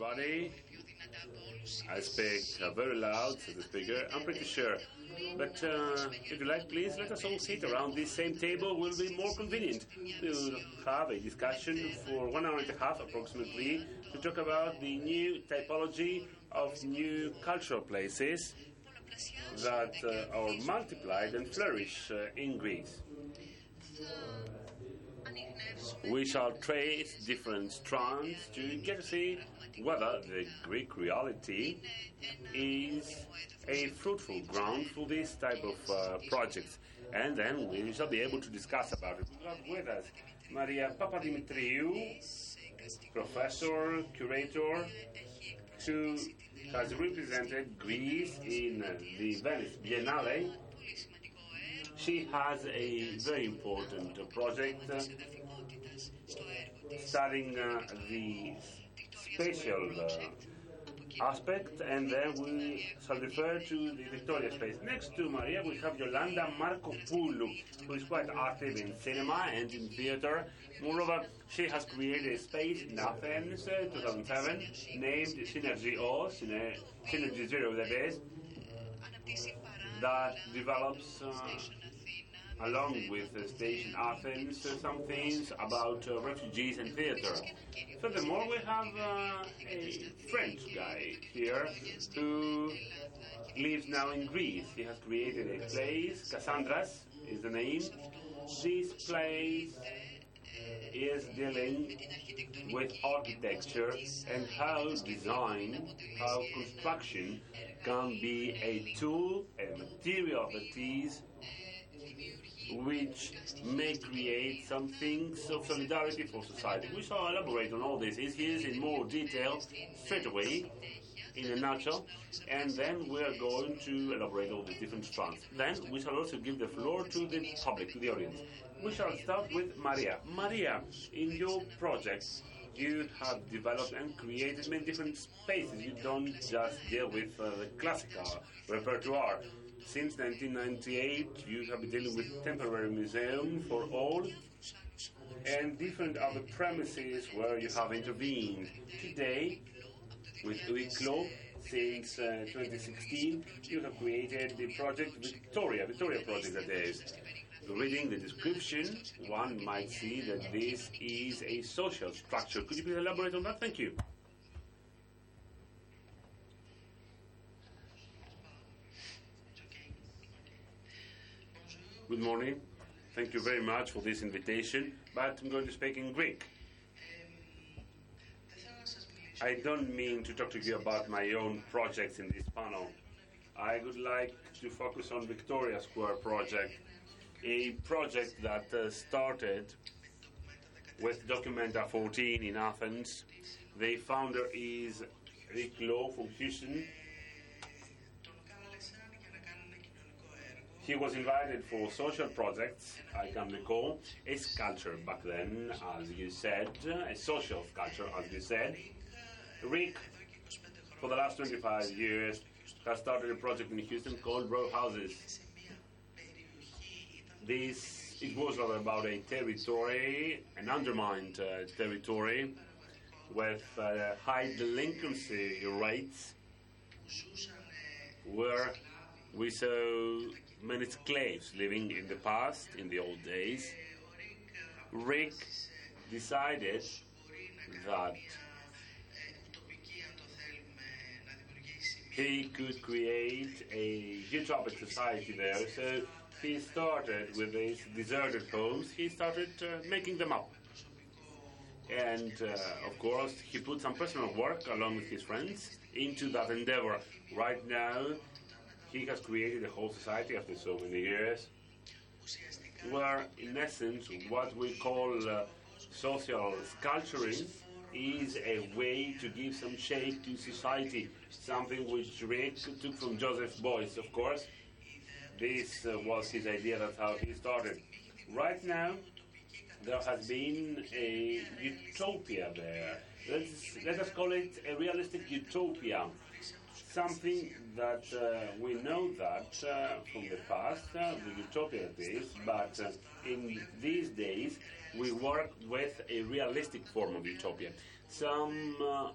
everybody. I speak uh, very loud, says the speaker. I'm pretty sure. But uh, if you like, please let us all sit around this same table. Will be more convenient. We'll have a discussion for one hour and a half, approximately, to talk about the new typology of new cultural places that uh, are multiplied and flourish uh, in Greece. We shall trace different strands to get to see whether the Greek reality is a fruitful ground for this type of uh, projects. And then we shall be able to discuss about it. We have with us Maria Papadimitriou, professor, curator, who has represented Greece in the Venice Biennale. She has a very important project uh, studying uh, the spatial uh, aspect, and then we shall refer to the Victoria space. Next to Maria, we have Yolanda Markopoulou, who is quite active in cinema and in theater. Moreover, she has created a space in Athens, uh, 2007, named Synergy O, Syner- Synergy Zero, that is, that develops. Uh, along with uh, Station Athens, uh, some things about uh, refugees and theater. Furthermore, we have uh, a French guy here who lives now in Greece. He has created a place, Cassandras is the name. This place is dealing with architecture and how design, how construction can be a tool, a material that is which may create some things of solidarity for society. We shall elaborate on all this issues in more detail straight away, in a nutshell, and then we are going to elaborate all the different strands. Then we shall also give the floor to the public, to the audience. We shall start with Maria. Maria, in your project, you have developed and created many different spaces. You don't just deal with uh, the classical repertoire. Since 1998, you have been dealing with temporary museum for all and different other premises where you have intervened. Today, with Huis since uh, 2016, you have created the project Victoria, Victoria project that is. Reading the description, one might see that this is a social structure. Could you please elaborate on that? Thank you. Good morning. Thank you very much for this invitation, but I'm going to speak in Greek. I don't mean to talk to you about my own projects in this panel. I would like to focus on Victoria Square project, a project that uh, started with Documenta 14 in Athens. The founder is Rick Lowe from Houston. He was invited for social projects, I can recall, a sculpture back then, as you said, a social sculpture, as you said. Rick, for the last 25 years, has started a project in Houston called Row Houses. This it was about a territory, an undermined uh, territory, with uh, high delinquency rates, where we saw many slaves living in the past, in the old days. Rick decided that he could create a utopic society there. So he started with these deserted homes. He started uh, making them up. And uh, of course, he put some personal work along with his friends into that endeavor. Right now, he has created a whole society after so many years, where in essence, what we call uh, social sculpturing is a way to give some shape to society, something which Rick took from Joseph Beuys, of course. This uh, was his idea, that's how he started. Right now, there has been a utopia there. Let's, let us call it a realistic utopia. Something that uh, we know that uh, from the past, uh, the utopia is, but uh, in these days we work with a realistic form of utopia. Some uh,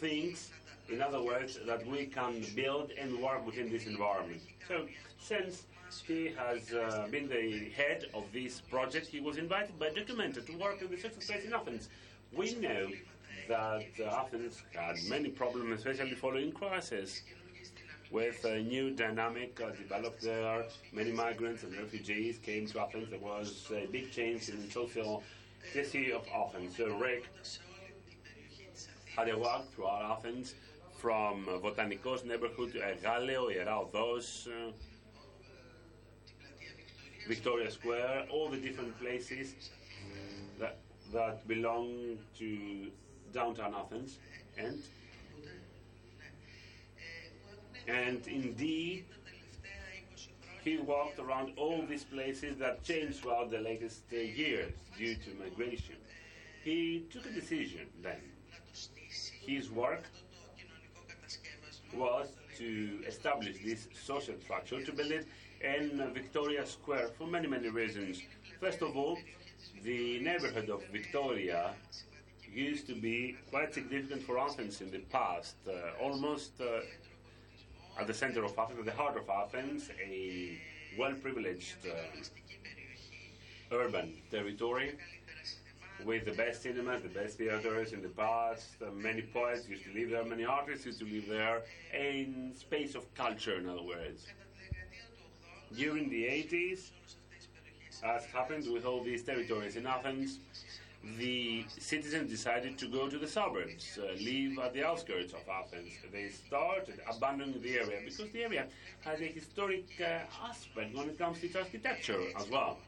things, in other words, that we can build and work within this environment. So, since he has uh, been the head of this project, he was invited by Documenta to work in the social space in Athens. We know that uh, Athens had many problems, especially following crisis with a new dynamic uh, developed there. Many migrants and refugees came to Athens. There was a big change in social history of Athens. So Rick had a walk throughout Athens from uh, Botanikos neighborhood to Egaleo, Iera Odos, uh, Victoria Square, all the different places that, that belong to downtown Athens. And and indeed, he walked around all these places that changed throughout the latest uh, years due to migration. He took a decision then. His work was to establish this social structure, to build it in Victoria Square for many, many reasons. First of all, the neighborhood of Victoria used to be quite significant for Athens in the past, uh, almost uh, at the center of Athens, at the heart of Athens, a well-privileged uh, urban territory with the best cinemas, the best theaters in the past. Uh, many poets used to live there, many artists used to live there, a space of culture, in other words. During the 80s, as happened with all these territories in Athens, the citizens decided to go to the suburbs, uh, live at the outskirts of Athens. They started abandoning the area because the area has a historic uh, aspect when it comes to its architecture as well.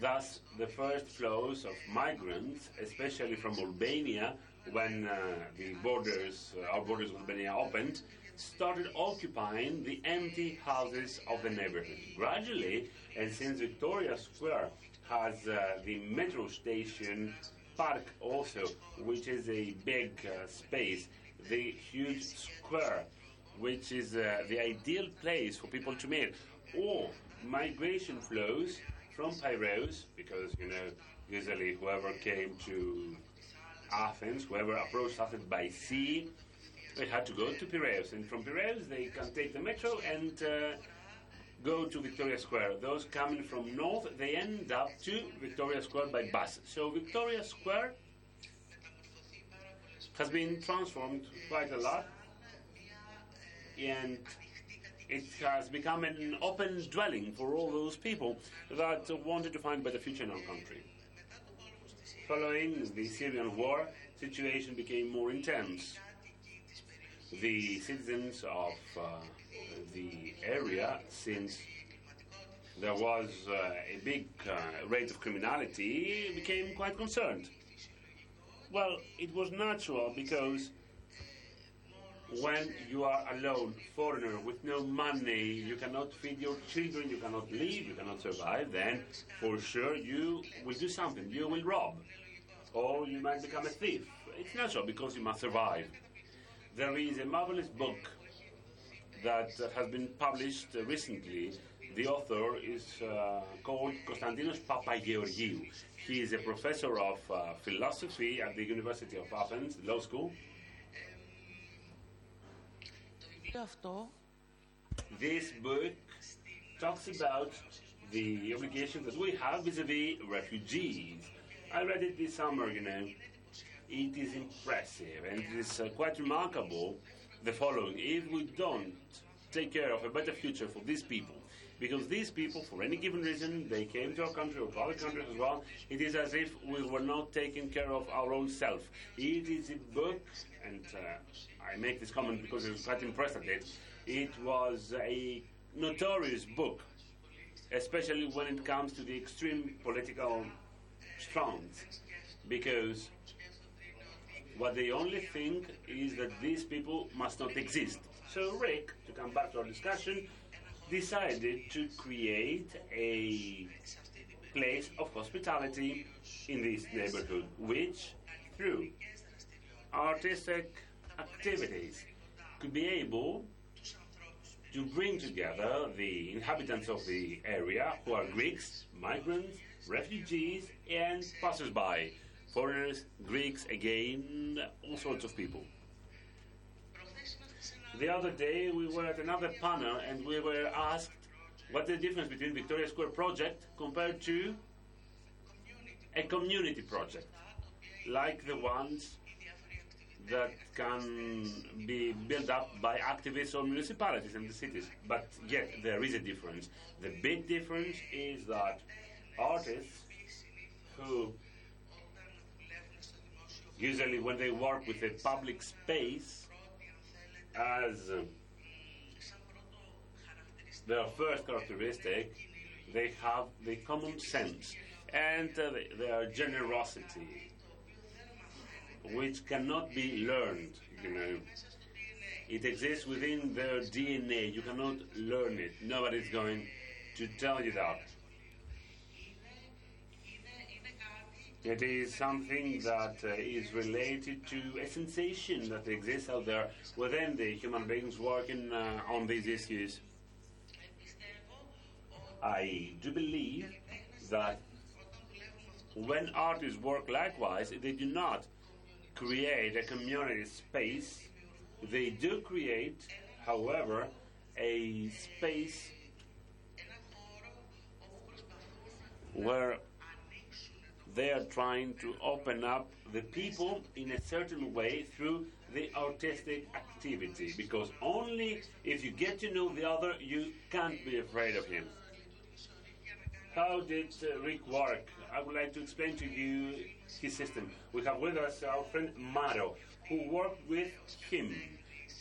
Thus, the first flows of migrants, especially from Albania, when uh, the borders, uh, our borders with Albania opened, started occupying the empty houses of the neighborhood. Gradually, and since Victoria Square has uh, the metro station park also, which is a big uh, space, the huge square, which is uh, the ideal place for people to meet, or migration flows from Piraeus, because you know usually whoever came to Athens, whoever approached Athens by sea, they had to go to Piraeus, and from Piraeus they can take the metro and uh, go to Victoria Square. Those coming from north, they end up to Victoria Square by bus. So Victoria Square has been transformed quite a lot, and it has become an open dwelling for all those people that wanted to find better future in our country. Following the Syrian war, situation became more intense. The citizens of uh, the area, since there was uh, a big uh, rate of criminality, became quite concerned. Well, it was natural because when you are alone, foreigner, with no money, you cannot feed your children, you cannot live, you cannot survive, then for sure you will do something. You will rob, or you might become a thief. It's natural because you must survive. There is a marvelous book that has been published recently. The author is uh, called Konstantinos Papageorgiou. He is a professor of uh, philosophy at the University of Athens Law School. This book talks about the obligations that we have vis-a-vis refugees. I read it this summer, you know. It is impressive and it is uh, quite remarkable the following. If we don't take care of a better future for these people, because these people, for any given reason, they came to our country or other countries as well, it is as if we were not taking care of our own self. It is a book, and uh, I make this comment because I was quite impressed at it. It was a notorious book, especially when it comes to the extreme political stance, because what they only think is that these people must not exist. So Rick, to come back to our discussion, decided to create a place of hospitality in this neighborhood, which, through artistic activities, could be able to bring together the inhabitants of the area, who are Greeks, migrants, refugees, and passers-by, foreigners, Greeks, again, all sorts of people. The other day we were at another panel and we were asked what's the difference between Victoria Square project compared to a community project, like the ones that can be built up by activists or municipalities in the cities. But yet there is a difference. The big difference is that artists who usually when they work with a public space as uh, their first characteristic, they have the common sense and uh, their generosity, which cannot be learned, you know. It exists within their DNA. You cannot learn it. Nobody's going to tell you that. It is something that uh, is related to a sensation that exists out there within the human beings working uh, on these issues. I do believe that when artists work likewise, they do not create a community space. They do create, however, a space where they are trying to open up the people in a certain way through the artistic activity. Because only if you get to know the other you can't be afraid of him. How did uh, rick work? I would like to explain to you his system. We have with us our friend maro who worked with him.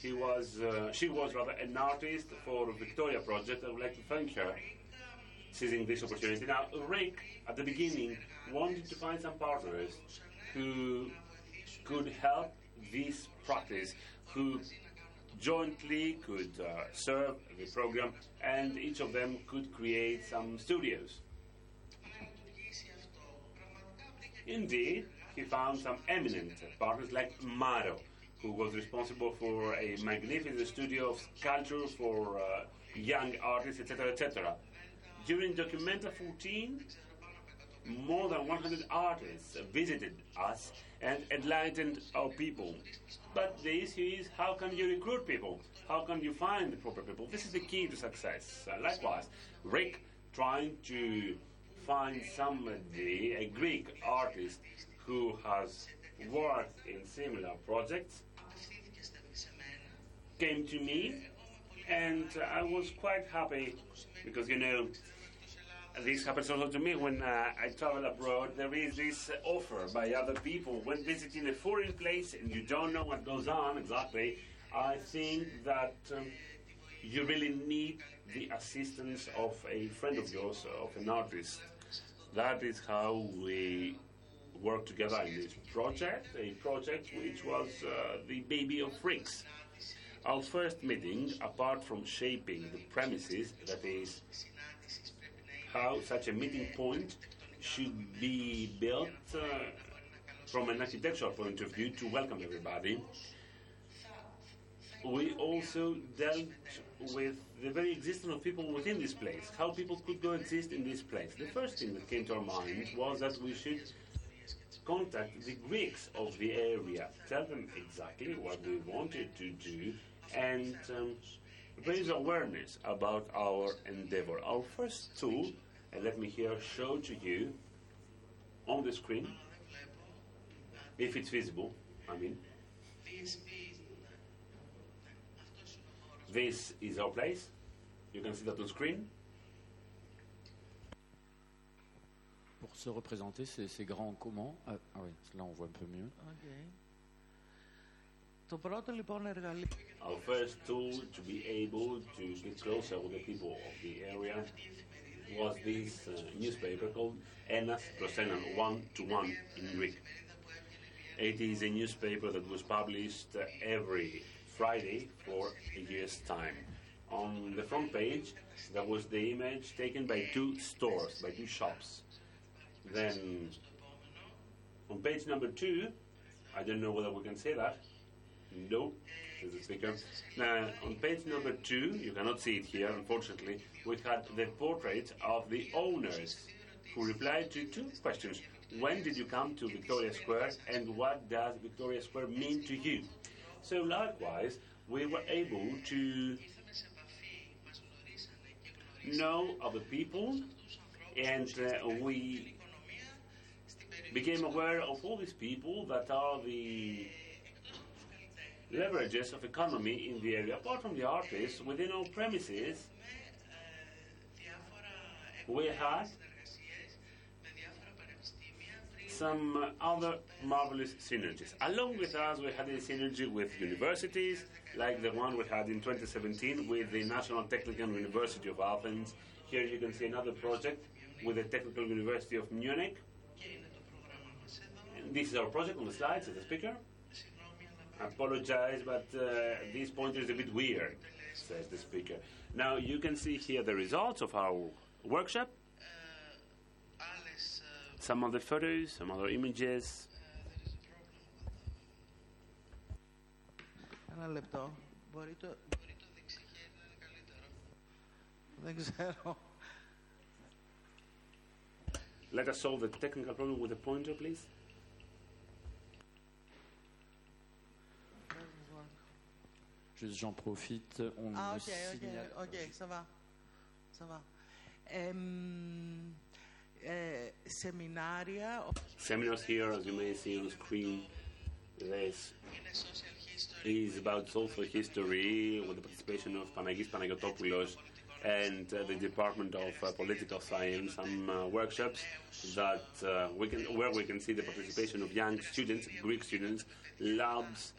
He was uh, she was rather an artist for the victoria project. I would like to thank her. Seizing this opportunity. Now rick at the beginning wanted to find some partners who could help this practice, who jointly could uh, serve the program, and each of them could create some studios. Indeed, he found some eminent partners like Maro, who was responsible for a magnificent studio of sculpture for uh, young artists, etc., etc. During Documenta 14, more than 100 artists visited us and enlightened our people. But the issue is how can you recruit people? How can you find the proper people? This is the key to success. Uh, likewise, Rick trying to find somebody, a Greek artist who has worked in similar projects, came to me and I was quite happy because you know this happens also to me when uh, I travel abroad. There is this offer by other people when visiting a foreign place and you don't know what goes on exactly. I think that um, you really need the assistance of a friend of yours, of an artist. That is how we work together in this project, a project which was uh, the baby of Rick's. Our first meeting, apart from shaping the premises, that is, how such a meeting point should be built uh, from an architectural point of view to welcome everybody. We also dealt with the very existence of people within this place, how people could coexist in this place. The first thing that came to our mind was that we should contact the Greeks of the area, tell them exactly what we wanted to do, and um, raise awareness about our endeavor. Our first tool, and let me here show to you on the screen, if it's visible, I mean. This is our place. You can see that on screen. Pour se représenter, c'est grand comment? Ah, ah oui, là on voit un peu mieux. Οκ. Το πρώτο λοιπόν εργαλείο Our first tool to be able to get closer with the people of the area was this uh, newspaper called Enas Prosenan, one to one in Greek. It is a newspaper that was published uh, every Friday for a year's time. On the front page, there was the image taken by two stores, by two shops. Then, on page number two, I don't know whether we can say that. no, says the speaker. Now, on page number two, you cannot see it here, unfortunately, we had the portrait of the owners who replied to two questions. when did you come to Victoria Square and what does Victoria Square mean to you? So likewise, we were able to know other people and uh, we became aware of all these people that are the leverages of economy in the area. Apart from the artists, within our premises, we had some other marvelous synergies. Along with us, we had a synergy with universities, like the one we had in 2017 with the National Technical University of Athens. Here you can see another project with the Technical University of Munich. This is our project on the slides as a speaker. I apologize, but uh, this pointer is a bit weird, says the speaker. Now you can see here the results of our workshop. Some of the photos, some other images. Ένα λεπτό. Μπορεί το, μπορεί το δεξιχέρι να είναι καλύτερο. Δεν ξέρω. Let us solve the technical problem with the pointer, please. J'en profite. On ah, ok, ok, ok, ça va. Ça va. Um, uh, seminaria. Seminars here, as you may see on screen, this is about social history with the participation of Panagis Panagiotopoulos and uh, the Department of uh, Political Science, some uh, workshops that uh, we can, where we can see the participation of young students, Greek students, labs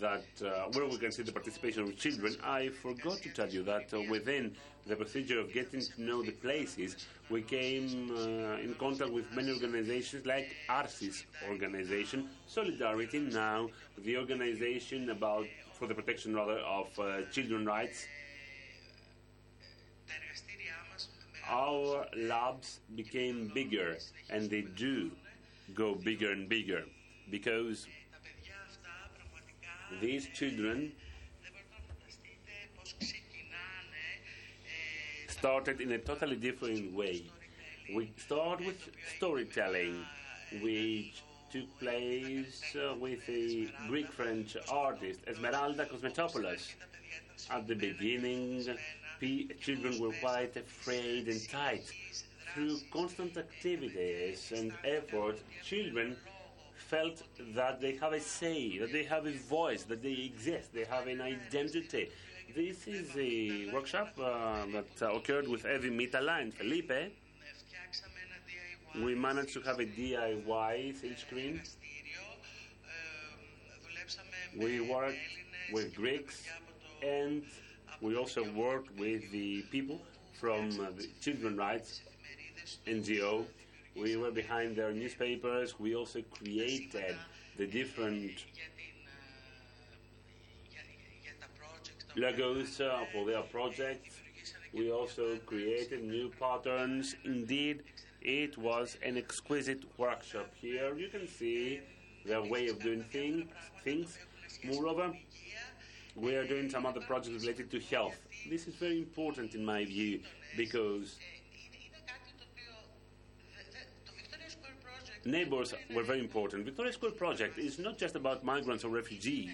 that uh, where we can see the participation of children, I forgot to tell you that uh, within the procedure of getting to know the places, we came uh, in contact with many organizations like ARSIS organization, Solidarity Now, the organization about for the protection rather of uh, children rights. Our labs became bigger, and they do go bigger and bigger because these children started in a totally different way. We start with storytelling, which took place uh, with a Greek French artist, Esmeralda Kosmatopoulos. At the beginning, children were quite afraid and tight. Through constant activities and effort, children felt that they have a say, that they have a voice, that they exist, they have an identity. This is a workshop uh, that uh, occurred with Evi Mitala and Felipe. We managed to have a DIY silk screen. We worked with Greeks and we also worked with the people from uh, the Children Rights NGO we were behind their newspapers. We also created the different logos for their projects. We also created new patterns. Indeed, it was an exquisite workshop here. You can see their way of doing thing, things. Moreover, we are doing some other projects related to health. This is very important in my view because neighbors were very important. Victoria Square project is not just about migrants or refugees.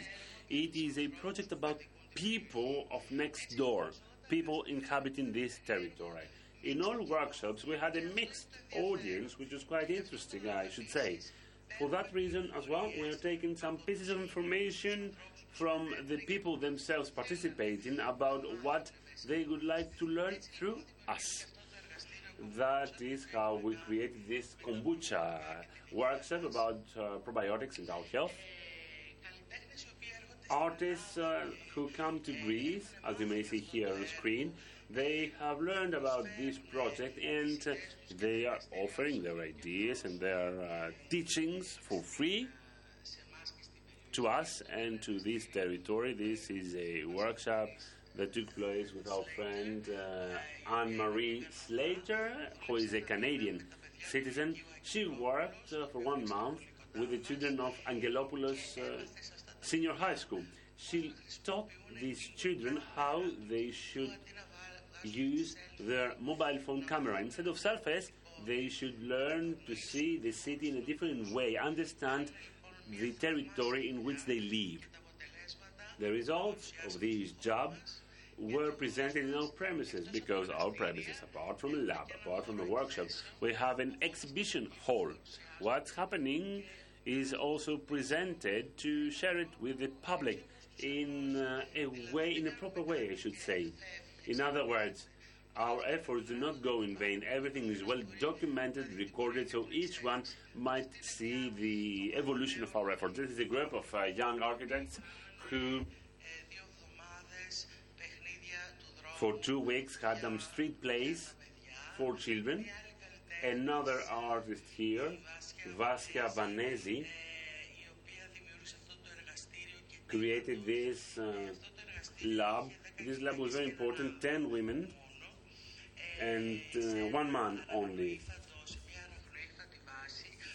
It is a project about people of next door, people inhabiting this territory. In all workshops, we had a mixed audience, which was quite interesting, I should say. For that reason, as well, we are taking some pieces of information from the people themselves participating about what they would like to learn through us. That is how we created this kombucha workshop about uh, probiotics and our health. Artists uh, who come to Greece, as you may see here on the screen, they have learned about this project and uh, they are offering their ideas and their uh, teachings for free to us and to this territory. This is a workshop that took place with our friend uh, Anne Marie Slater, who is a Canadian citizen. She worked uh, for one month with the children of Angelopoulos uh, Senior High School. She taught these children how they should use their mobile phone camera. Instead of selfies, they should learn to see the city in a different way, understand the territory in which they live. The results of this job were presented in our premises because our premises, apart from a lab, apart from a workshop, we have an exhibition hall. What's happening is also presented to share it with the public in uh, a way, in a proper way, I should say. In other words, our efforts do not go in vain. Everything is well documented, recorded, so each one might see the evolution of our efforts. This is a group of uh, young architects who, for two weeks, had some street plays for children. Another artist here, Vaskia Vanesi, created this uh, lab. This lab was very important 10 women and uh, one man only.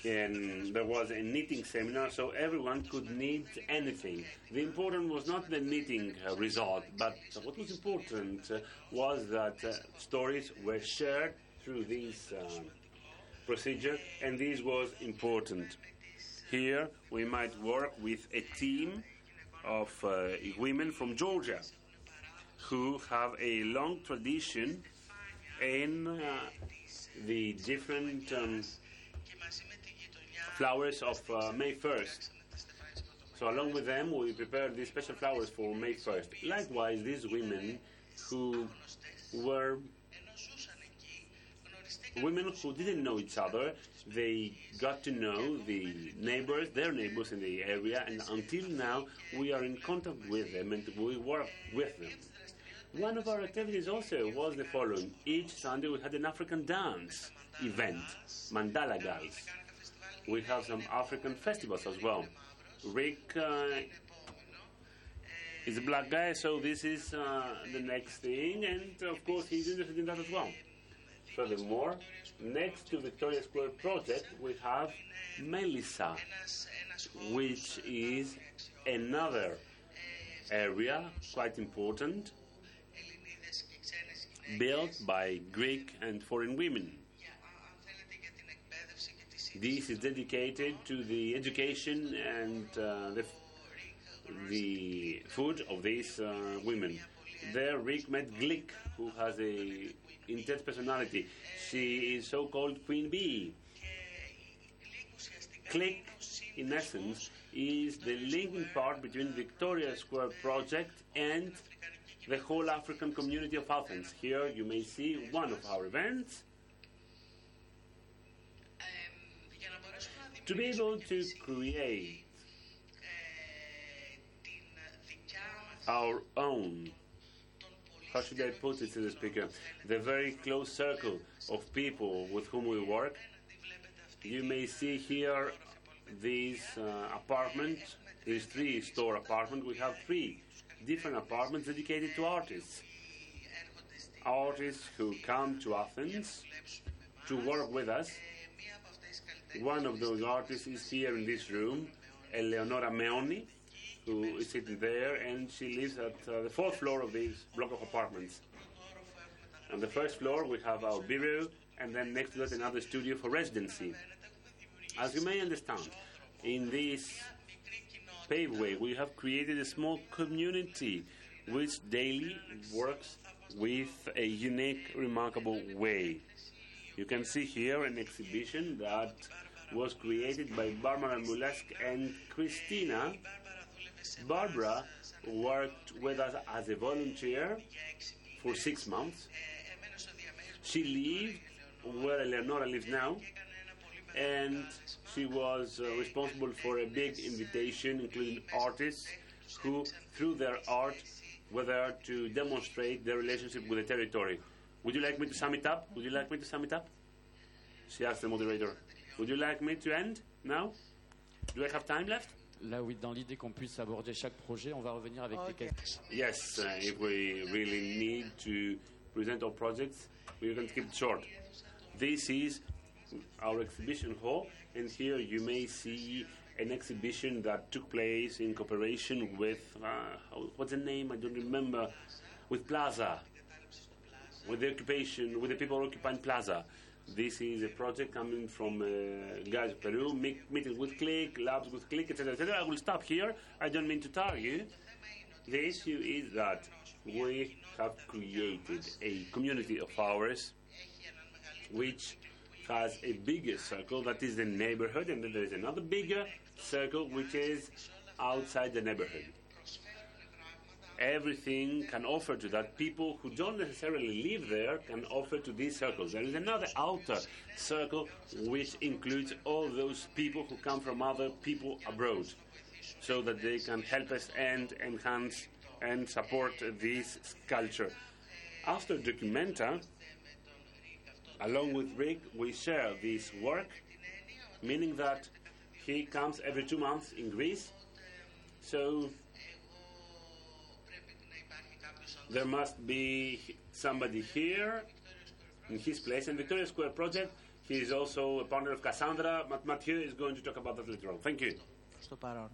And there was a knitting seminar, so everyone could knit anything. The important was not the knitting uh, result, but what was important uh, was that uh, stories were shared through this uh, procedure, and this was important. Here, we might work with a team of uh, women from Georgia who have a long tradition in uh, the different um, flowers of uh, May 1st. So, along with them, we prepared these special flowers for May 1st. Likewise, these women who were women who didn't know each other, they got to know the neighbors, their neighbors in the area, and until now, we are in contact with them and we work with them. One of our activities also was the following. Each Sunday we had an African dance event, Mandala Girls. We have some African festivals as well. Rick uh, is a black guy, so this is uh, the next thing, and of course he's interested in that as well. Furthermore, next to Victoria Square project, we have Melissa, which is another area quite important built by Greek and foreign women. This is dedicated to the education and uh, the, the food of these uh, women. There, Rick met Glick, who has a intense personality. She is so-called Queen Bee. Click, in essence, is the linking part between Victoria Square project and the whole African community of Athens. Here you may see one of our events. To be able to create our own, how should I put it to the speaker, the very close circle of people with whom we work, you may see here this uh, apartment, this three store apartment. We have three different apartments dedicated to artists. Artists who come to Athens to work with us. One of those artists is here in this room, Eleonora Meoni, who is sitting there, and she lives at uh, the fourth floor of this block of apartments. On the first floor, we have our bureau, and then next to that, another studio for residency. As you may understand, in this paveway, we have created a small community which daily works with a unique, remarkable way. You can see here an exhibition that was created by Barbara Mulesk and Christina. Barbara worked with us as a volunteer for six months. She lived where Eleonora lives now, and she was uh, responsible for a big invitation, including artists who, through their art, were there to demonstrate their relationship with the territory. Would you like me to sum it up? Would you like me to sum it up? She asked the moderator. Would you like me to end now? Do I have time left? Là, oui, dans l'idée qu'on puisse aborder chaque projet, on va revenir avec des Okay. questions. Yes, uh, if we really need to present our projects, we're going to keep it short. This is our exhibition hall, and here you may see an exhibition that took place in cooperation with, uh, what's the name? I don't remember, with Plaza, with the occupation, with the people occupying Plaza. This is a project coming from uh, guys Peru, meet, meeting with Click, labs with Click, etc., etc. I will stop here. I don't mean to tire you. The issue is that we have created a community of ours which has a bigger circle that is the neighborhood, and then there is another bigger circle which is outside the neighborhood. Everything can offer to that. People who don't necessarily live there can offer to these circles. There is another outer circle which includes all those people who come from other people abroad so that they can help us and enhance and support this culture. After Documenta, along with Rick, we share this work, meaning that he comes every two months in Greece. So there must be somebody here in his place. And Victoria Square Project, he is also a partner of Cassandra. Mat- Mathieu is going to talk about that later on. Thank you. Στο παρόν.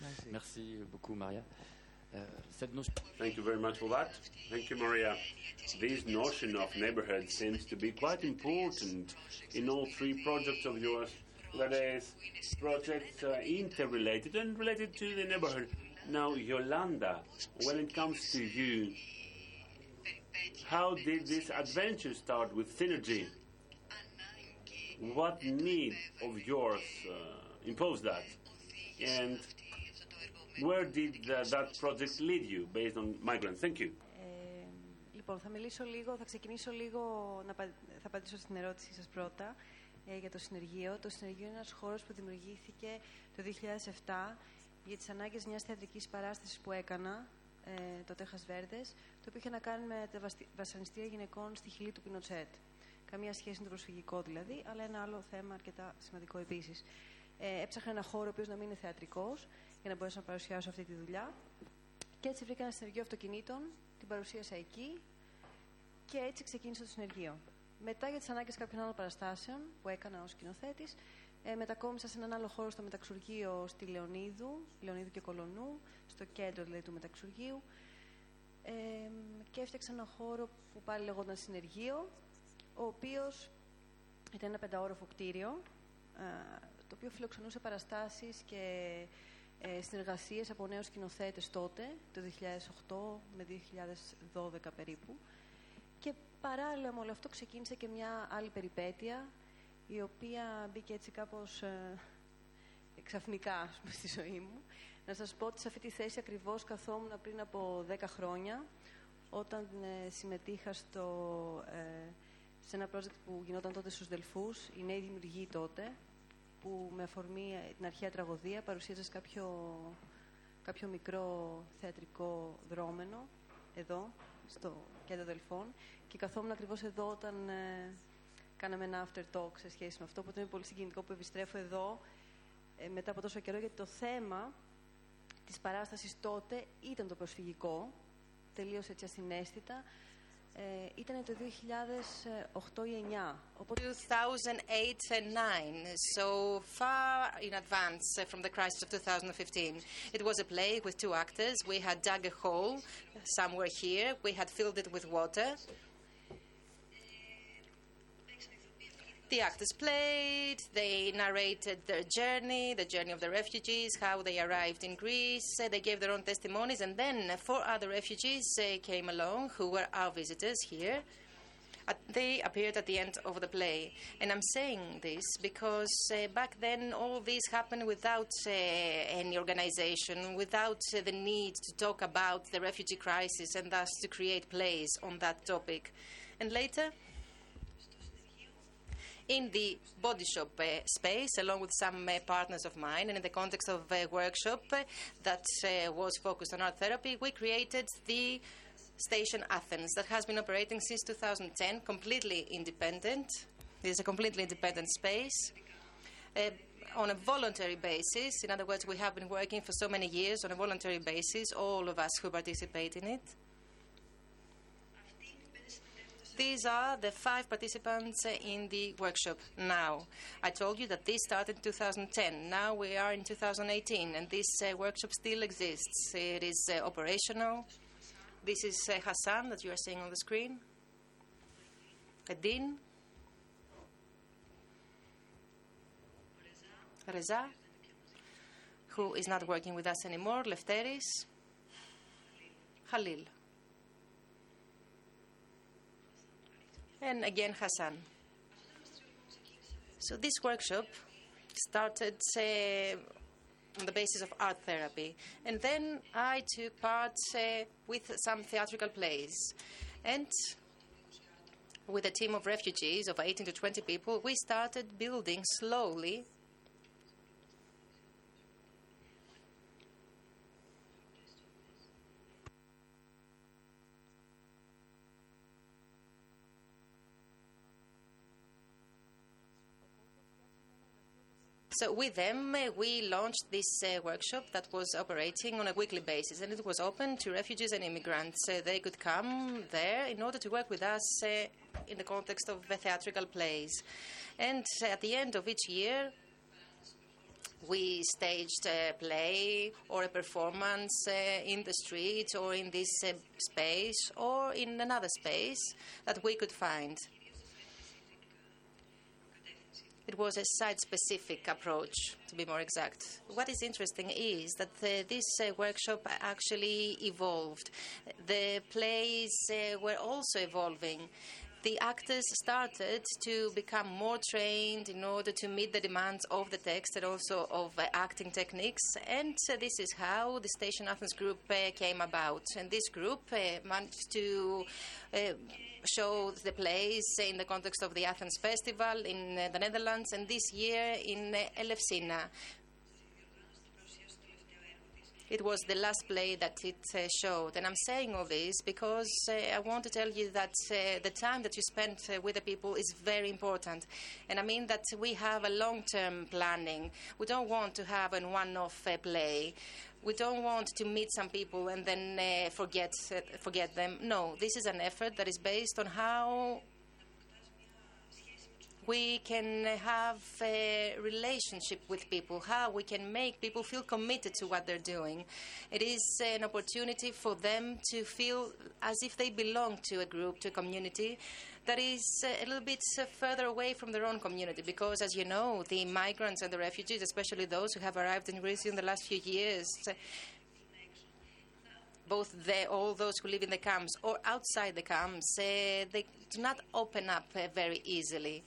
Merci. Merci beaucoup, Maria. Euh, cette notion Thank you very much for that. Thank you, Maria. This notion of neighborhood seems to be quite important in all three projects of yours. That is, projects uh, interrelated and related to the neighborhood. Now, Yolanda, when it comes to you, how did this adventure start with Synergy? What need of yours uh, imposed that? And where did uh, that project lead you based on migrants? Thank you. Ε, λοιπόν, θα μιλήσω λίγο, θα ξεκινήσω λίγο, να, πα- θα απαντήσω στην ερώτησή σας πρώτα ε, για το συνεργείο. Το συνεργείο είναι ένας χώρος που δημιουργήθηκε το 2007 για τις ανάγκες μιας θεατρικής παράστασης που έκανα, ε, το Τέχας Βέρδες, το οποίο είχε να κάνει με τα βαστι- βασανιστήρια γυναικών στη χειλή του Πινοτσέτ. Καμία σχέση με το προσφυγικό δηλαδή, αλλά ένα άλλο θέμα αρκετά σημαντικό επίσης. Ε, έψαχνα ένα χώρο ο οποίος να μην είναι θεατρικός, για να μπορέσω να παρουσιάσω αυτή τη δουλειά. Και έτσι βρήκα ένα συνεργείο αυτοκινήτων, την παρουσίασα εκεί και έτσι ξεκίνησε το συνεργείο. Μετά για τις ανάγκες κάποιων άλλων παραστάσεων που έκανα ως σκηνοθέτης, ε, μετακόμισα σε έναν άλλο χώρο στο μεταξουργείο στη Λεωνίδου, Λεωνίδου και Κολονού, στο κέντρο δηλαδή του μεταξουργείου. Ε, και έφτιαξα ένα χώρο που πάλι λεγόταν συνεργείο, ο οποίος ήταν ένα πενταόροφο κτίριο, ε, το οποίο φιλοξενούσε παραστάσεις και ε, συνεργασίες από νέους σκηνοθέτες τότε, το 2008 με 2012 περίπου. Και παράλληλα με όλο αυτό ξεκίνησε και μια άλλη περιπέτεια, η οποία μπήκε έτσι κάπως ε, ξαφνικά ας πούμε, στη ζωή μου. Να σας πω ότι σε αυτή τη θέση ακριβώς καθόμουν πριν από 10 χρόνια, όταν ε, συμμετείχα στο, ε, σε ένα project που γινόταν τότε στους Δελφούς, η νέη δημιουργή τότε, που με αφορμή ε, την αρχαία τραγωδία παρουσίαζες κάποιο, κάποιο μικρό θεατρικό δρόμενο εδώ, στο κέντρο Δελφών και καθόμουν ακριβώς εδώ όταν ε, κάναμε ένα after talk σε σχέση με αυτό, οπότε είναι πολύ συγκινητικό που επιστρέφω εδώ ε, μετά από τόσο καιρό γιατί το θέμα της παράστασης τότε ήταν το προσφυγικό, τελείως έτσι ασυναίσθητα, ε, ήταν το 2008 ή 2009. Οπότε 2008 and 9, so far in advance uh, from the crisis of 2015. It was a play with two actors. We had dug a hole somewhere here, we had filled it with water. The actors played, they narrated their journey, the journey of the refugees, how they arrived in Greece. Uh, they gave their own testimonies, and then uh, four other refugees uh, came along who were our visitors here. At, they appeared at the end of the play. And I'm saying this because uh, back then all this happened without uh, any organization, without uh, the need to talk about the refugee crisis and thus to create plays on that topic. And later, in the body shop uh, space, along with some uh, partners of mine, and in the context of a workshop uh, that was focused on art therapy, we created the Station Athens that has been operating since 2010, completely independent. It is a completely independent space. Uh, on a voluntary basis, in other words, we have been working for so many years on a voluntary basis, all of us who participate in it. These are the five participants in the workshop now. I told you that this started in 2010. Now we are in 2018, and this uh, workshop still exists. It is uh, operational. This is uh, Hassan that you are seeing on the screen. Edin, Reza, who is not working with us anymore, Lefteris, Khalil. And again, Hassan. So this workshop started on the basis of art therapy. And then I took part with some theatrical plays. And with a team of refugees of 18 to 20 people, we started building slowly So with them, uh, we launched this uh, workshop that was operating on a weekly basis, and it was open to refugees and immigrants. Uh, they could come there in order to work with us in the context of the theatrical plays. And at the end of each year, we staged a play or a performance uh, in the street or in this uh, space or in another space that we could find. It was a site specific approach, to be more exact. What is interesting is that uh, this uh, workshop actually evolved. The plays uh, were also evolving. The actors started to become more trained in order to meet the demands of the text and also of uh, acting techniques. And uh, this is how the Station Athens group uh, came about. And this group managed to show the plays in the context of the Athens Festival in uh, the Netherlands and this year in uh, Elefsina. It was the last play that it uh, showed. And I'm saying all this because I want to tell you that the time that you spend with the people is very important. And I mean that we have a long term planning. We don't want to have a one off play we don't want to meet some people and then uh, forget forget them. No, this is an effort that is based on how we can have a relationship with people, how we can make people feel committed to what they're doing. It is an opportunity for them to feel as if they belong to a group, to a community that is a little bit further away from their own community because, as you know, the migrants and the refugees, especially those who have arrived in Greece in the last few years, both the, all those who live in the camps or outside the camps, uh, they do not open up uh, very easily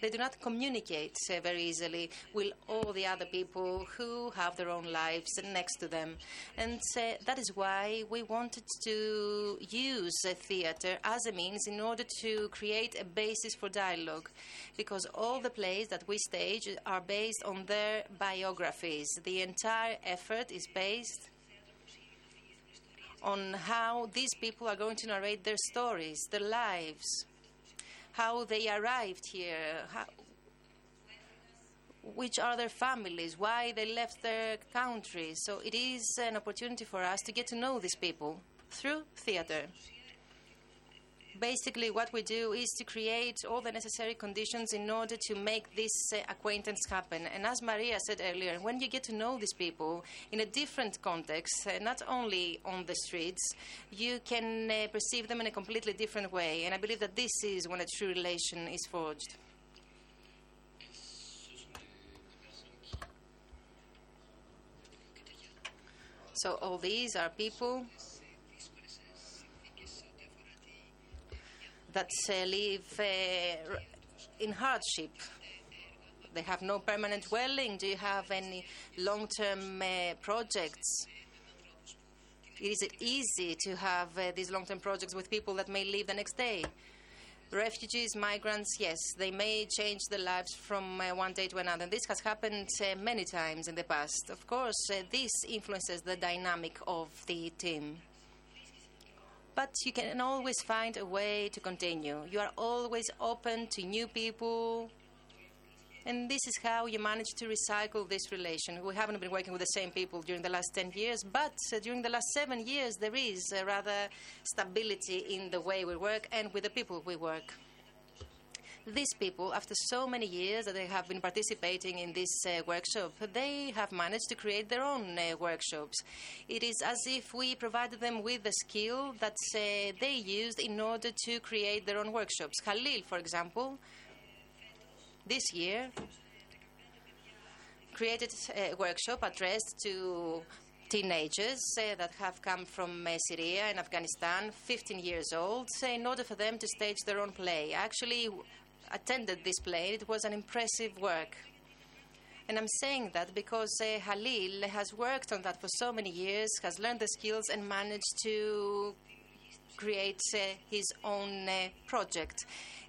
they do not communicate very easily with all the other people who have their own lives next to them. And uh, that is why we wanted to use theater as a means in order to create a basis for dialogue. Because all the plays that we stage are based on their biographies. The entire effort is based on how these people are going to narrate their stories, their lives how they arrived here, how, which are their families, why they left their countries. So it is an opportunity for us to get to know these people through theater basically what we do is to create all the necessary conditions in order to make this uh, acquaintance happen. And as Maria said earlier, when you get to know these people in a different context, uh, not only on the streets, you can uh, perceive them in a completely different way. And I believe that this is when a true relation is forged. So all these are people that uh, live uh, in hardship. They have no permanent dwelling. Do you have any long term uh, projects? Is it easy to have these long term projects with people that may leave the next day? refugees, migrants, yes, they may change their lives from uh, one day to another. And this has happened uh, many times in the past. Of course, uh, this influences the dynamic of the team but you can always find a way to continue. You are always open to new people. And this is how you manage to recycle this relation. We haven't been working with the same people during the last 10 years, but uh, during the last seven years, there is rather stability in the way we work and with the people we work. These people, after so many years that they have been participating in this uh, workshop, they have managed to create their own uh, workshops. It is as if we provided them with the skill that uh, they used in order to create their own workshops. Khalil, for example, this year created a workshop addressed to teenagers uh, that have come from uh, Syria and Afghanistan, 15 years old, uh, in order for them to stage their own play. Actually attended this play. It was an impressive work. And I'm saying that because uh, Halil has worked on that for so many years, has learned the skills, and managed to create uh, his own uh, project.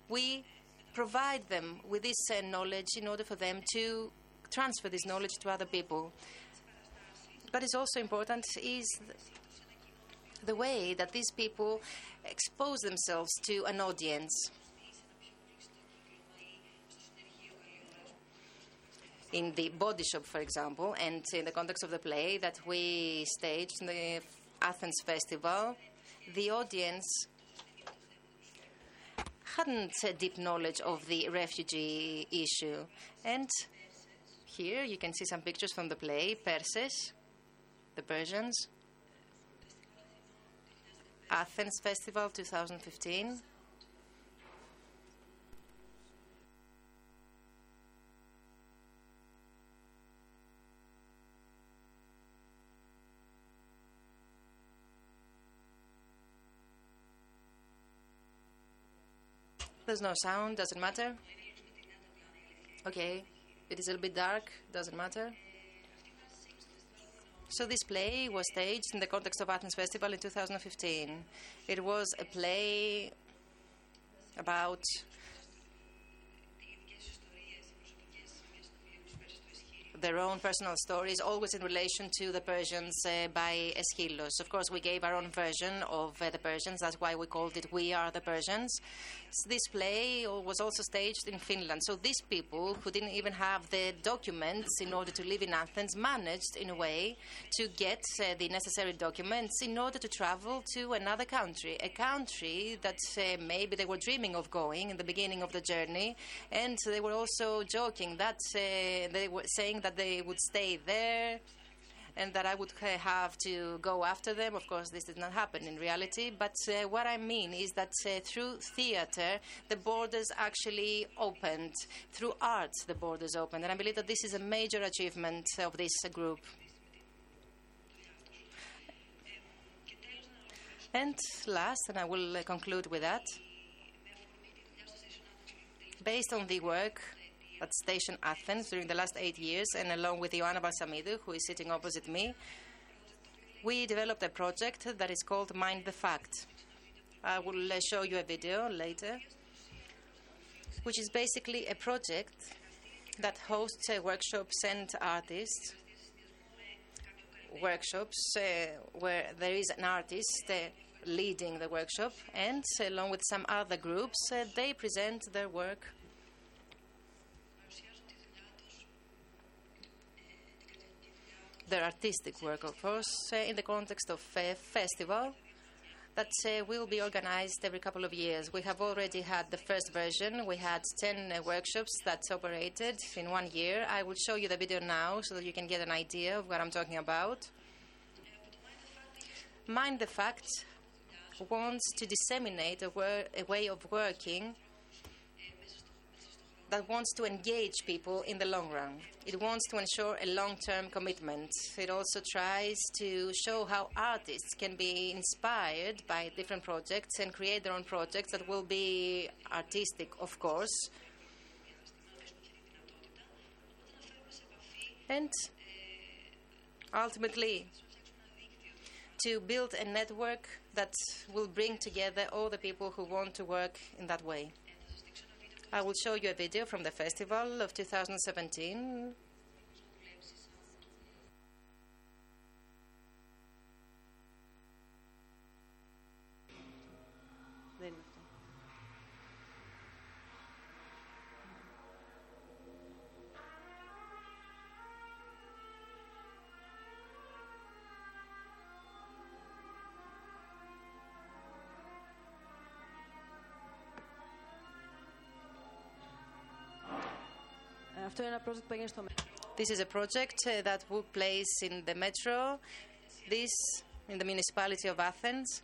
We provide them with this knowledge in order for them to transfer this knowledge to other people. What is also important is the way that these people expose themselves to an audience. In the body shop, for example, and in the context of the play that we staged in the Athens Festival, the audience hadn't a deep knowledge of the refugee issue. And here you can see some pictures from the play, Perses, the Persians. Athens Festival 2015. There's no sound, doesn't matter. Okay, it is a little bit dark, doesn't matter. So this play was staged in the context of Athens Festival in 2015. It was a play about their own personal stories, always in relation to the Persians uh, by Aeschylus. Of course, we gave our own version of uh, the Persians. That's why we called it "We Are the Persians." This play was also staged in Finland. So these people, who didn't even have the documents in order to live in Athens, managed, in a way, to get uh, the necessary documents in order to travel to another country, a country that uh, maybe they were dreaming of going in the beginning of the journey, and they were also joking that uh, they were saying that they would stay there and that I would have to go after them. Of course, this did not happen in reality. But uh, what I mean is that uh, through theater, the borders actually opened. Through art, the borders opened. And I believe that this is a major achievement of this group. And last, and I will uh, conclude with that, based on the work at Station Athens during the last eight years, and along with Ioanna Balsamidou, who is sitting opposite me, we developed a project that is called Mind the Fact. I will uh, show you a video later, which is basically a project that hosts uh, workshops and artists. Workshops uh, where there is an artist uh, leading the workshop, and along with some other groups, uh, they present their work their artistic work, of course, uh, in the context of a festival that uh, will be organized every couple of years. We have already had the first version. We had 10 uh, workshops that operated in one year. I will show you the video now so that you can get an idea of what I'm talking about. Mind the Fact wants to disseminate a, a way of working that wants to engage people in the long run. It wants to ensure a long term commitment. It also tries to show how artists can be inspired by different projects and create their own projects that will be artistic, of course. And ultimately, to build a network that will bring together all the people who want to work in that way. I will show you a video from the festival of 2017. Αυτό είναι ένα project που έγινε στο This is a project uh, that took place in the metro, this in the municipality of Athens.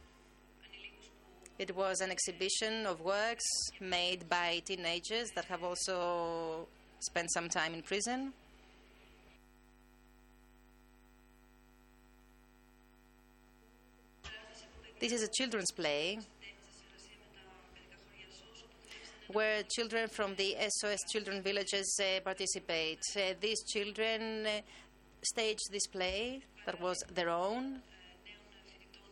It was an exhibition of works made by teenagers that have also spent some time in prison. This is a children's play where children from the SOS Children Villages uh, participate. Uh, these children uh, staged this play that was their own.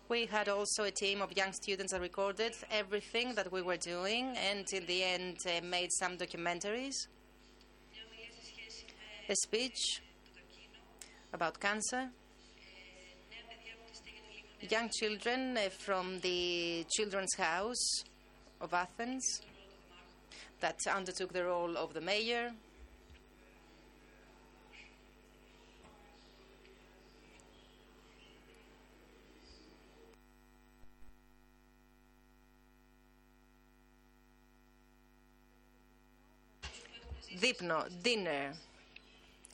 We had also a team of young students that recorded everything that we were doing and in the end uh, made some documentaries. A speech about cancer. Young children uh, from the Children's House of Athens that undertook the role of the mayor. Dipno, dinner.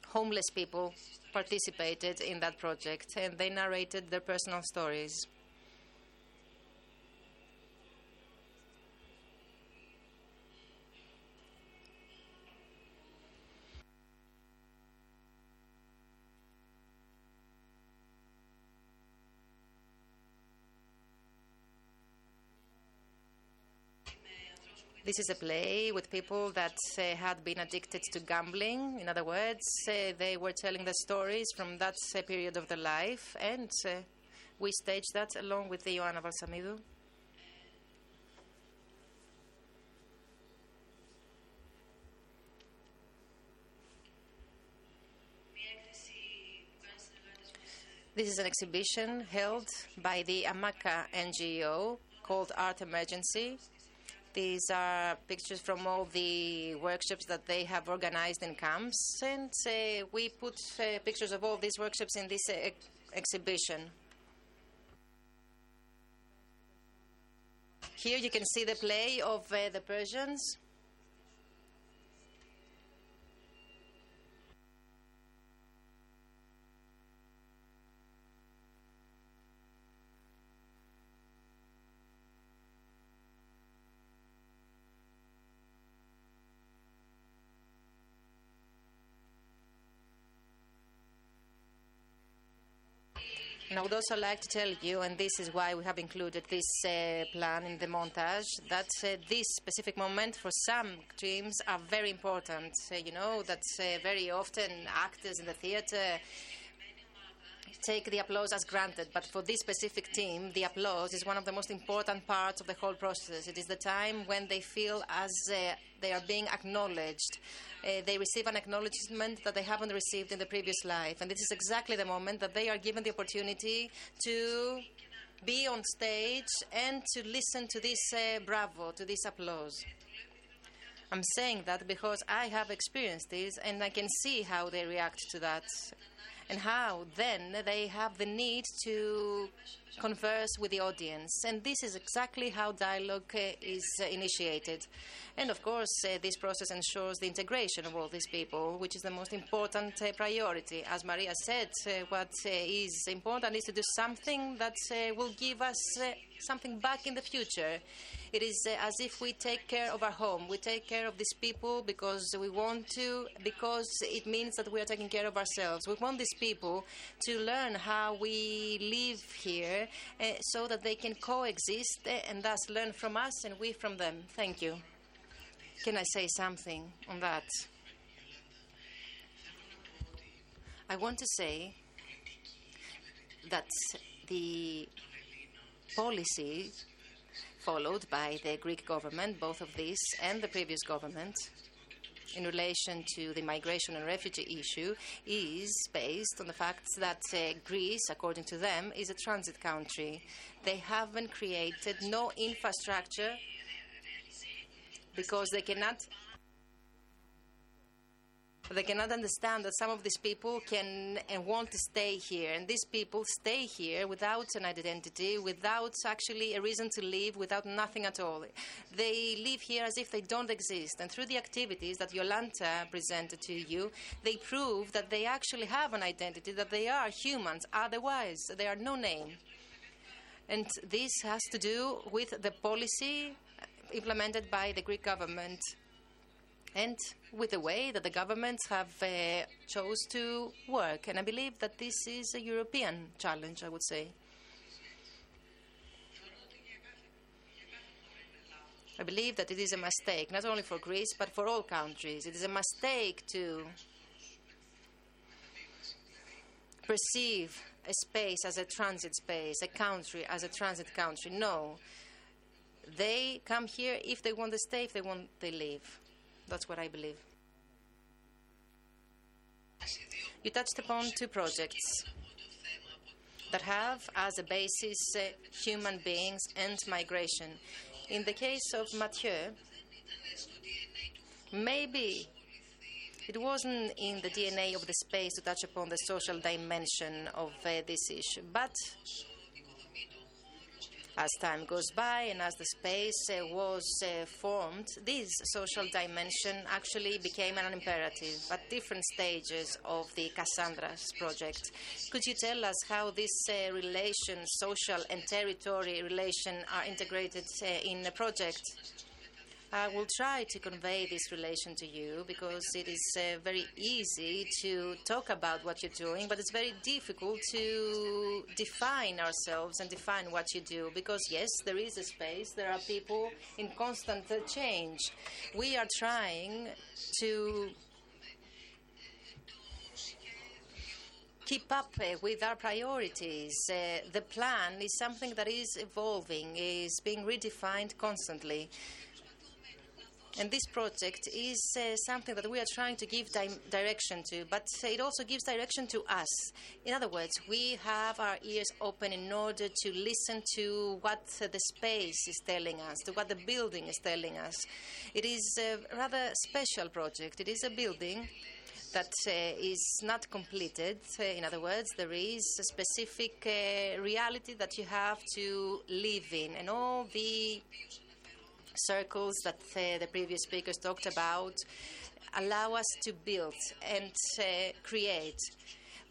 Homeless people participated in that project and they narrated their personal stories. This is a play with people that uh, had been addicted to gambling. In other words, uh, they were telling the stories from that uh, period of their life, and uh, we staged that along with the Ioanna Balsamidou. This is an exhibition held by the Amaka NGO called Art Emergency. These are pictures from all the workshops that they have organized in camps, and uh, we put uh, pictures of all these workshops in this uh, ex- exhibition. Here you can see the play of uh, the Persians. I would also like to tell you, and this is why we have included this uh, plan in the montage, that uh, this specific moment for some teams are very important. Uh, you know that uh, very often actors in the theatre take the applause as granted, but for this specific team, the applause is one of the most important parts of the whole process. It is the time when they feel as uh, they are being acknowledged. Uh, they receive an acknowledgement that they haven't received in the previous life, and this is exactly the moment that they are given the opportunity to be on stage and to listen to this uh, bravo, to this applause. I'm saying that because I have experienced this and I can see how they react to that and how then they have the need to converse with the audience. And this is exactly how dialogue uh, is uh, initiated. And of course, uh, this process ensures the integration of all these people, which is the most important uh, priority. As Maria said, uh, what uh, is important is to do something that will give us something back in the future. It is as if we take care of our home. We take care of these people because we want to, because it means that we are taking care of ourselves. We want these people to learn how we live here uh, so that they can coexist uh, and thus learn from us and we from them. Thank you. Can I say something on that? I want to say that the policy followed by the Greek government, both of this and the previous government, in relation to the migration and refugee issue is based on the fact that uh, Greece, according to them, is a transit country. They haven't created no infrastructure because they cannot They cannot understand that some of these people can and want to stay here, and these people stay here without an identity, without actually a reason to live, without nothing at all. They live here as if they don't exist, and through the activities that Yolanda presented to you, they prove that they actually have an identity, that they are humans. Otherwise, they are no name. And this has to do with the policy implemented by the Greek government and with the way that the governments have uh, chose to work. And I believe that this is a European challenge, I would say. I believe that it is a mistake, not only for Greece, but for all countries. It is a mistake to perceive a space as a transit space, a country as a transit country. No. They come here if they want to stay, if they want, they leave. That's what I believe. You touched upon two projects that have as a basis uh, human beings and migration. In the case of Mathieu, maybe it wasn't in the DNA of the space to touch upon the social dimension of uh, this issue, but as time goes by and as the space uh, was uh, formed, this social dimension actually became an imperative at different stages of the Cassandras project. Could you tell us how this uh, relation, social and territory relation, are integrated in the project? I will try to convey this relation to you because it is uh, very easy to talk about what you're doing, but it's very difficult to define ourselves and define what you do because, yes, there is a space, there are people in constant change. We are trying to keep up uh, with our priorities. Uh, the plan is something that is evolving, is being redefined constantly. And this project is uh, something that we are trying to give di- direction to, but it also gives direction to us. In other words, we have our ears open in order to listen to what uh, the space is telling us, to what the building is telling us. It is a rather special project. It is a building that uh, is not completed. Uh, in other words, there is a specific uh, reality that you have to live in, and all the circles that the previous speakers talked about allow us to build and uh, create.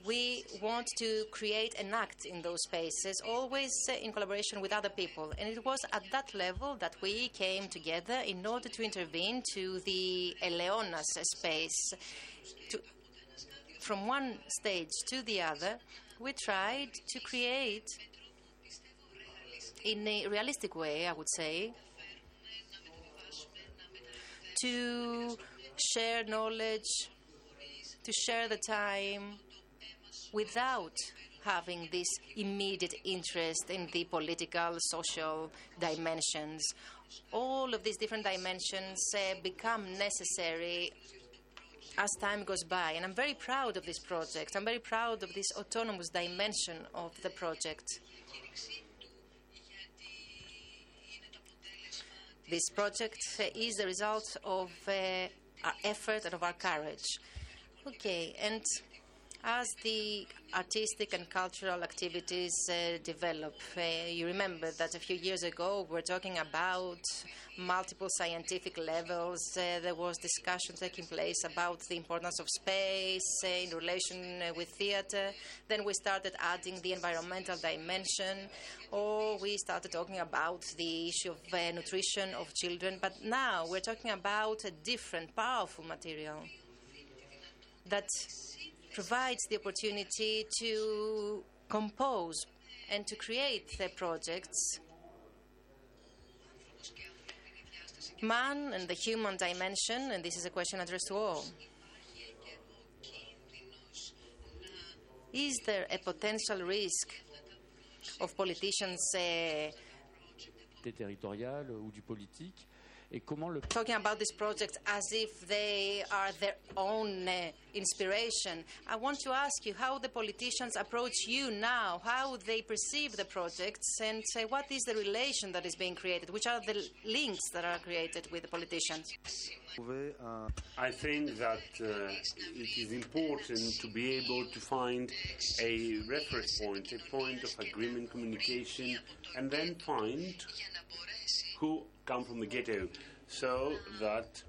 We want to create and act in those spaces, always uh, in collaboration with other people. And it was at that level that we came together in order to intervene to the Eleonas space. To, from one stage to the other, we tried to create, in a realistic way, I would say, to share knowledge, to share the time without having this immediate interest in the political, social dimensions. All of these different dimensions uh, become necessary as time goes by. And I'm very proud of this project. I'm very proud of this autonomous dimension of the project. This project is the result of uh, our effort and of our courage. Okay, and as the artistic and cultural activities uh, develop, uh, you remember that a few years ago we were talking about multiple scientific levels. Uh, there was discussion taking place about the importance of space uh, in relation uh, with theater. Then we started adding the environmental dimension, or we started talking about the issue of uh, nutrition of children. But now we're talking about a different, powerful material that provides the opportunity to compose and to create the projects. Man and the human dimension, and this is a question addressed to all. Is there a potential risk of politicians uh, territoriale ou du Et comment le talking about these projects as if they are their own uh, inspiration. I want to ask you how the politicians approach you now, how they perceive the projects, and say what is the relation that is being created, which are the links that are created with the politicians. I think that uh, it is important to be able to find a reference point, a point of agreement, communication, and then find who come from the ghetto so that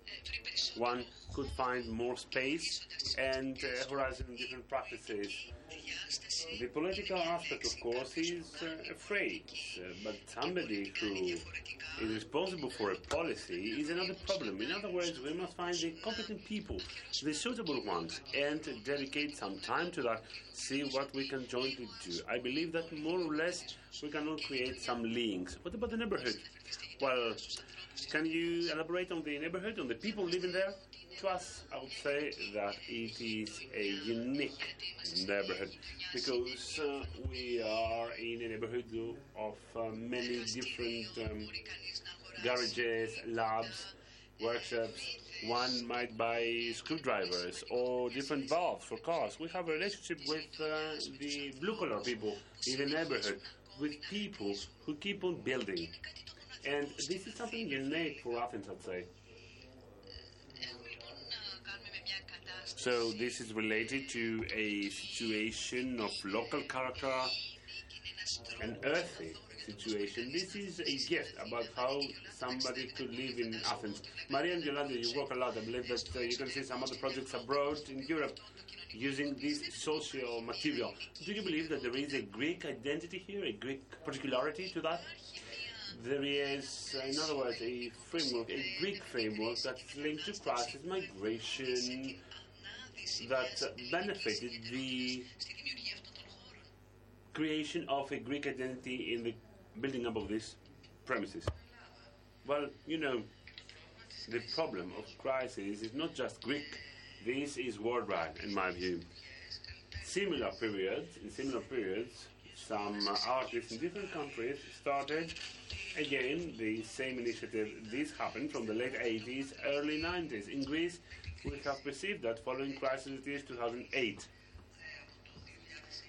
one could find more space and uh, horizon different practices. The political aspect, of course, is uh, afraid, uh, but somebody who is responsible for a policy is another problem. In other words, we must find the competent people, the suitable ones, and dedicate some time to that, see what we can jointly do. I believe that more or less we can all create some links. What about the neighborhood? Well, can you elaborate on the neighborhood, on the people living there? To us, I would say that it is a unique neighborhood because uh, we are in a neighborhood of uh, many different um, garages, labs, workshops. One might buy screwdrivers or different valves for cars. We have a relationship with uh, the blue collar people in the neighborhood, with people who keep on building. And this is something unique for Athens, I'd say. So this is related to a situation of local character, an earthy situation. This is a gift about how somebody could live in Athens. Maria and Yolanda, you work a lot. I believe that uh, you can see some other projects abroad in Europe using this social material. Do you believe that there is a Greek identity here, a Greek particularity to that? There is, in other words, a framework, a Greek framework that's linked to crisis migration, that benefited the creation of a Greek identity in the building up of these premises. Well, you know, the problem of crisis is not just Greek. This is worldwide, in my view. Similar periods, in similar periods, some artists in different countries started again the same initiative. This happened from the late 80s, early 90s. In Greece, we have perceived that following crisis it is 2008.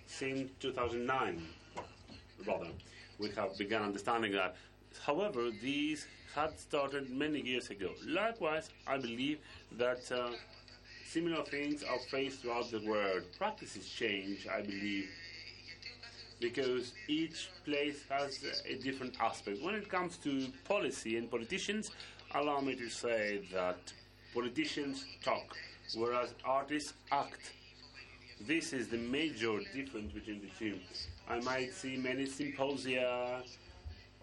Since 2009, rather, we have begun understanding that. However, these had started many years ago. Likewise, I believe that uh, similar things are faced throughout the world. Practices change, I believe, because each place has a different aspect. When it comes to policy and politicians, allow me to say that politicians talk, whereas artists act. This is the major difference between the two. I might see many symposia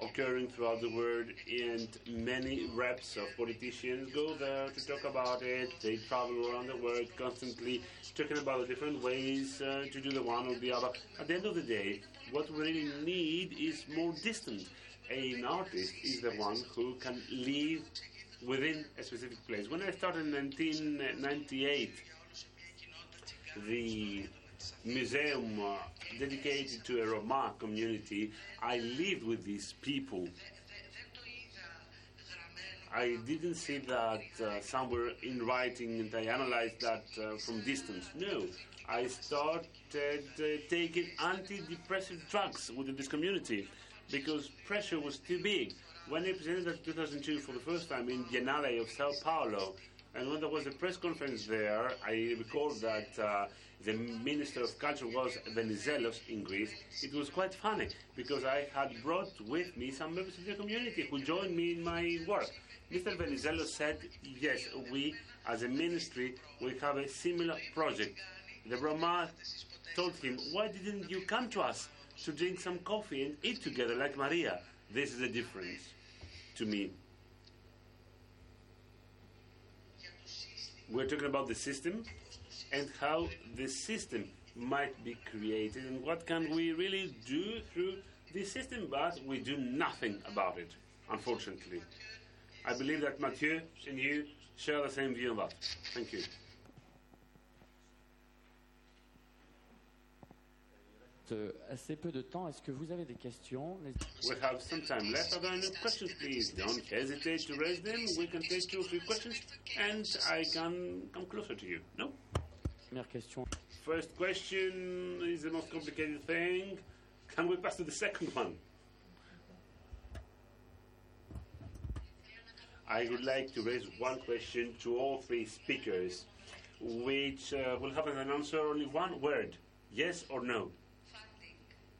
occurring throughout the world, and many reps of politicians go there to talk about it. They travel around the world constantly talking about the different ways uh, to do the one or the other. At the end of the day, what we really need is more distance. An artist is the one who can live within a specific place. When I started in 1998, the museum uh, dedicated to a Roma community, I lived with these people. I didn't see that uh, somewhere in writing and I analyzed that uh, from distance. No, I started uh, taking antidepressive drugs within this community because pressure was too big. When I presented that 2002 for the first time in Biennale of Sao Paulo, and when there was a press conference there, I recall that uh, the Minister of Culture was Venizelos in Greece. It was quite funny because I had brought with me some members of the community who joined me in my work. Mr. Venizelos said, yes, we as a ministry, we have a similar project. The Roma told him, why didn't you come to us to drink some coffee and eat together like Maria? This is the difference to me. We're talking about the system and how the system might be created and what can we really do through this system, but we do nothing about it, unfortunately. I believe that Mathieu and you share the same view on that. Thank you. Euh, assez peu de temps. Est-ce que vous avez des questions We have some time left. Are there any questions, please? Don't hesitate to raise them. We can take two or three questions, and I can come closer to you. No? Première question. First question is the most complicated thing. Can we pass to the second one? I would like to raise one question to all three speakers, which uh, will have an answer only one word yes or no.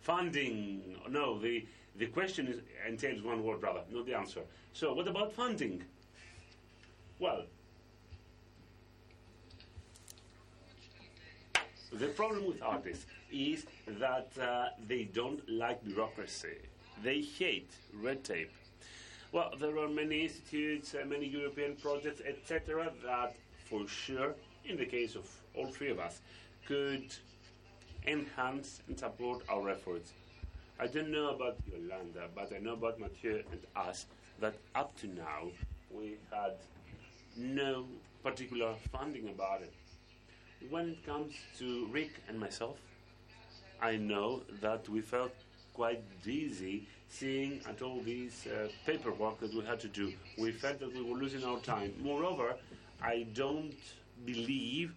Funding. No, the, the question is, entails one word, rather, not the answer. So, what about funding? Well, the problem with artists is that uh, they don't like bureaucracy. They hate red tape. Well, there are many institutes, uh, many European projects, etc., that for sure, in the case of all three of us, could enhance and support our efforts. I don't know about Yolanda, but I know about Mathieu and us that up to now we had no particular funding about it. When it comes to Rick and myself, I know that we felt quite dizzy seeing at all these uh, paperwork that we had to do. We felt that we were losing our time. Moreover, I don't believe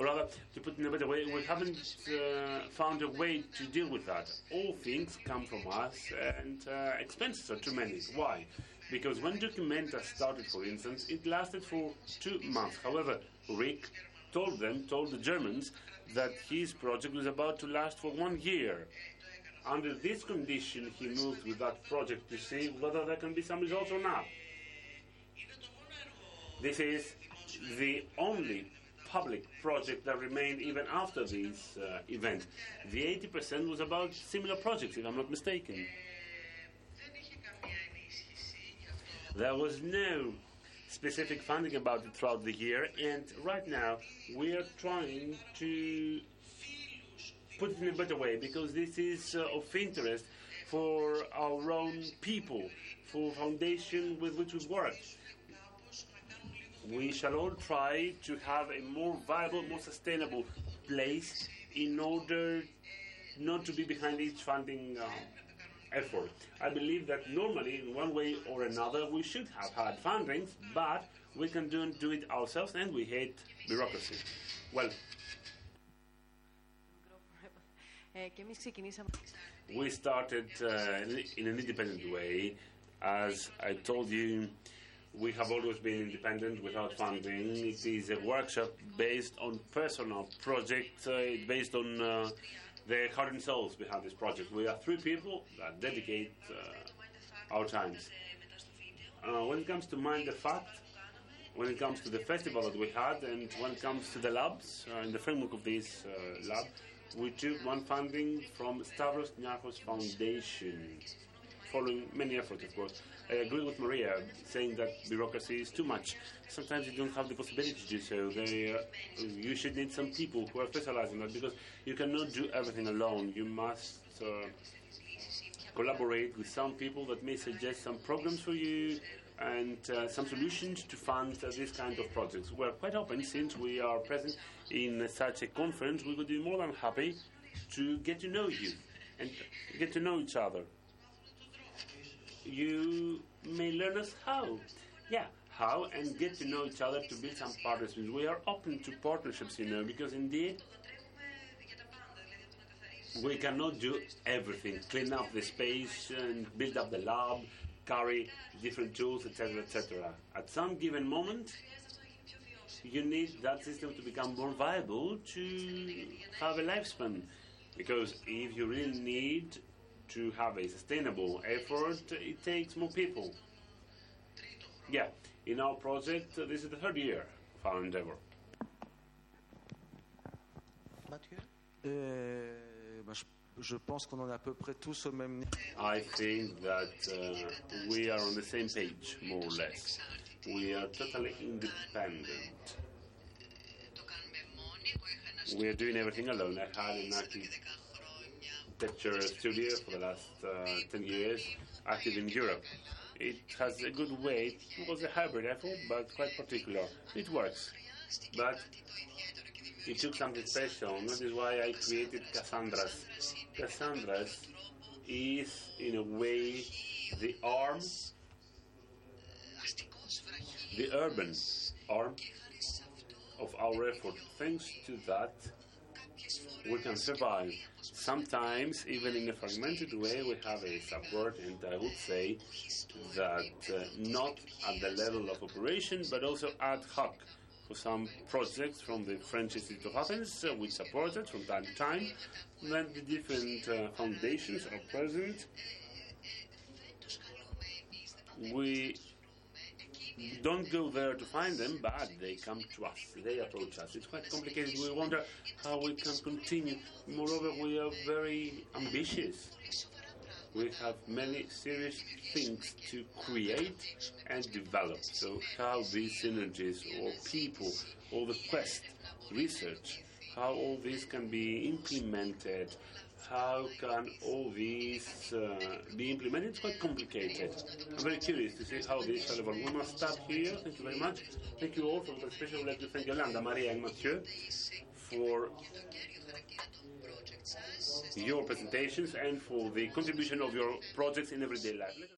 or rather, to put it in a better way, we haven't uh, found a way to deal with that. All things come from us, and uh, expenses are too many. Why? Because when Documenta started, for instance, it lasted for two months. However, Rick told them, told the Germans, that his project was about to last for one year. Under this condition, he moved with that project to see whether there can be some results or not. This is the only public project that remained even after this uh, event. The 80% was about similar projects, if I'm not mistaken. There was no specific funding about it throughout the year, and right now we are trying to put it in a better way because this is uh, of interest for our own people, for foundation with which we've worked we shall all try to have a more viable, more sustainable place in order not to be behind each funding uh, effort. I believe that normally, in one way or another, we should have had fundings, but we can do, do it ourselves and we hate bureaucracy. Well, we started uh, in an independent way. As I told you, we have always been independent without funding. It is a workshop based on personal projects, uh, based on uh, the heart and souls behind this project. We are three people that dedicate uh, our times. Uh, when it comes to Mind the Fact, when it comes to the festival that we had, and when it comes to the labs, uh, in the framework of this uh, lab, we took one funding from Stavros Niarchos Foundation, following many efforts, of course. I agree with Maria saying that bureaucracy is too much. Sometimes you don't have the possibility to do so. They, uh, you should need some people who are specialized in that because you cannot do everything alone. You must uh, collaborate with some people that may suggest some programs for you and uh, some solutions to fund uh, this kind of projects. We're quite open since we are present in such a conference. We would be more than happy to get to know you and get to know each other you may learn us how. Yeah, how and get to know each other to build some partnerships. We are open to partnerships, you know, because indeed we cannot do everything. Clean up the space and build up the lab, carry different tools, etc., etc. At some given moment, you need that system to become more viable to have a lifespan. Because if you really need to have a sustainable effort, it takes more people. Yeah, in our project, this is the third year of our endeavor. Mathieu Euh, ben, je, je pense qu'on en est à peu près tous au même niveau. I think that uh, we are on the same page, more or less. We are totally independent. We are doing everything alone. I had an architecture studio for the last uh, 10 years, active in Europe. It has a good weight. It was a hybrid effort, but quite particular. It works. But it took something special. That is why I created Cassandra's. Cassandra's is, in a way, the arm, the urban arm of our effort. Thanks to that, we can survive. Sometimes, even in a fragmented way, we have a support, and I would say that uh, not at the level of operation, but also ad hoc for some projects from the French Institute of Athens, uh, which supported from time to time. Then the different uh, foundations are present. We don't go there to find them, but they come to us. They approach us. It's quite complicated. We wonder how we can continue. Moreover, we are very ambitious. We have many serious things to create and develop. So, how these synergies, or people, or the quest, research, how all this can be implemented, how can all these uh, be implemented? It's quite complicated. I'm very curious to see how this shall evolve. We must stop here. Thank you very much. Thank you all for the participation. I would like to thank Yolanda, Maria, and Mathieu for your presentations and for the contribution of your projects in everyday life.